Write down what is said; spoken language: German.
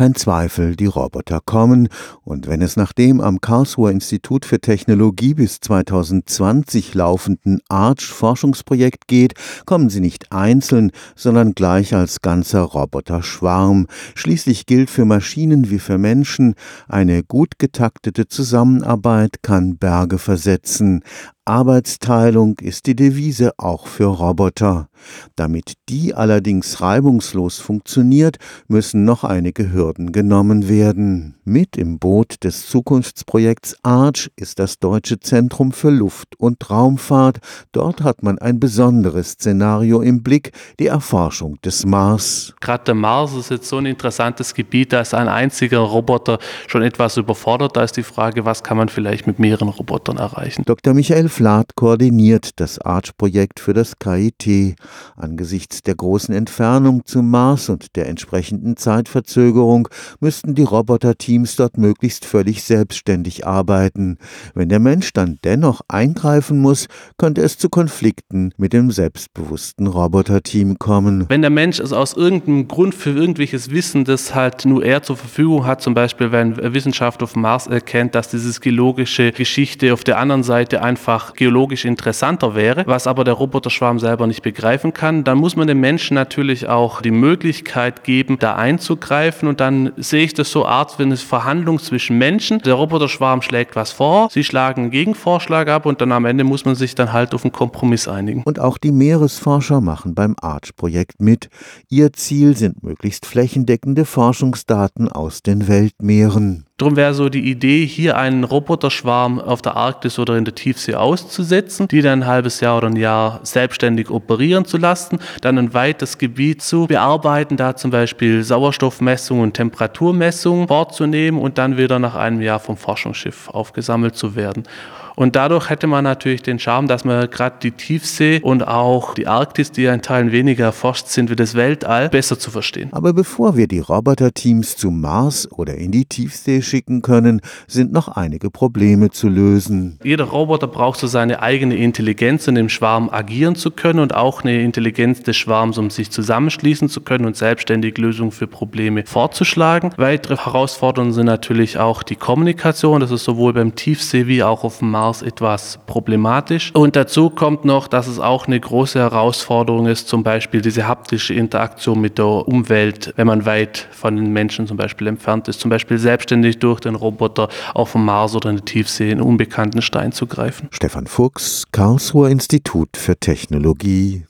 Kein Zweifel, die Roboter kommen, und wenn es nach dem am Karlsruher Institut für Technologie bis 2020 laufenden ARCH-Forschungsprojekt geht, kommen sie nicht einzeln, sondern gleich als ganzer Roboterschwarm. Schließlich gilt für Maschinen wie für Menschen, eine gut getaktete Zusammenarbeit kann Berge versetzen. Arbeitsteilung ist die Devise auch für Roboter. Damit die allerdings reibungslos funktioniert, müssen noch einige Hürden genommen werden. Mit im Boot des Zukunftsprojekts ARCH ist das Deutsche Zentrum für Luft- und Raumfahrt. Dort hat man ein besonderes Szenario im Blick, die Erforschung des Mars. Gerade der Mars ist jetzt so ein interessantes Gebiet, da ist ein einziger Roboter schon etwas überfordert. Da ist die Frage, was kann man vielleicht mit mehreren Robotern erreichen. Dr. Michael Flath koordiniert das ARCH-Projekt für das KIT. Angesichts der großen Entfernung zum Mars und der entsprechenden Zeitverzögerung müssten die Roboterteams dort möglichst völlig selbstständig arbeiten. Wenn der Mensch dann dennoch eingreifen muss, könnte es zu Konflikten mit dem selbstbewussten Roboterteam kommen. Wenn der Mensch es aus irgendeinem Grund für irgendwelches Wissen, das halt nur er zur Verfügung hat, zum Beispiel wenn Wissenschaft auf Mars erkennt, dass diese geologische Geschichte auf der anderen Seite einfach geologisch interessanter wäre, was aber der Roboterschwarm selber nicht begreifen kann, dann muss man dem Menschen natürlich auch die Möglichkeit geben, da einzugreifen und dann sehe ich das so Art wie eine Verhandlung zwischen Menschen. Der Roboterschwarm schlägt was vor, sie schlagen einen Gegenvorschlag ab und dann am Ende muss man sich dann halt auf einen Kompromiss einigen. Und auch die Meeresforscher machen beim ARCH-Projekt mit. Ihr Ziel sind möglichst flächendeckende Forschungsdaten aus den Weltmeeren. Darum wäre so die Idee, hier einen Roboterschwarm auf der Arktis oder in der Tiefsee auszusetzen, die dann ein halbes Jahr oder ein Jahr selbstständig operieren zu lassen, dann ein weites Gebiet zu bearbeiten, da zum Beispiel Sauerstoffmessungen und Temperaturmessungen vorzunehmen und dann wieder nach einem Jahr vom Forschungsschiff aufgesammelt zu werden. Und dadurch hätte man natürlich den Charme, dass man gerade die Tiefsee und auch die Arktis, die ja in Teilen weniger erforscht sind wie das Weltall, besser zu verstehen. Aber bevor wir die Roboterteams zum Mars oder in die Tiefsee schicken können, sind noch einige Probleme zu lösen. Jeder Roboter braucht so seine eigene Intelligenz, um im Schwarm agieren zu können und auch eine Intelligenz des Schwarms, um sich zusammenschließen zu können und selbstständig Lösungen für Probleme vorzuschlagen. Weitere Herausforderungen sind natürlich auch die Kommunikation. Das ist sowohl beim Tiefsee wie auch auf dem Mars Mars etwas problematisch. Und dazu kommt noch, dass es auch eine große Herausforderung ist, zum Beispiel diese haptische Interaktion mit der Umwelt, wenn man weit von den Menschen zum Beispiel entfernt ist, zum Beispiel selbstständig durch den Roboter auf dem Mars oder in der Tiefsee in unbekannten Stein zu greifen. Stefan Fuchs, Karlsruher Institut für Technologie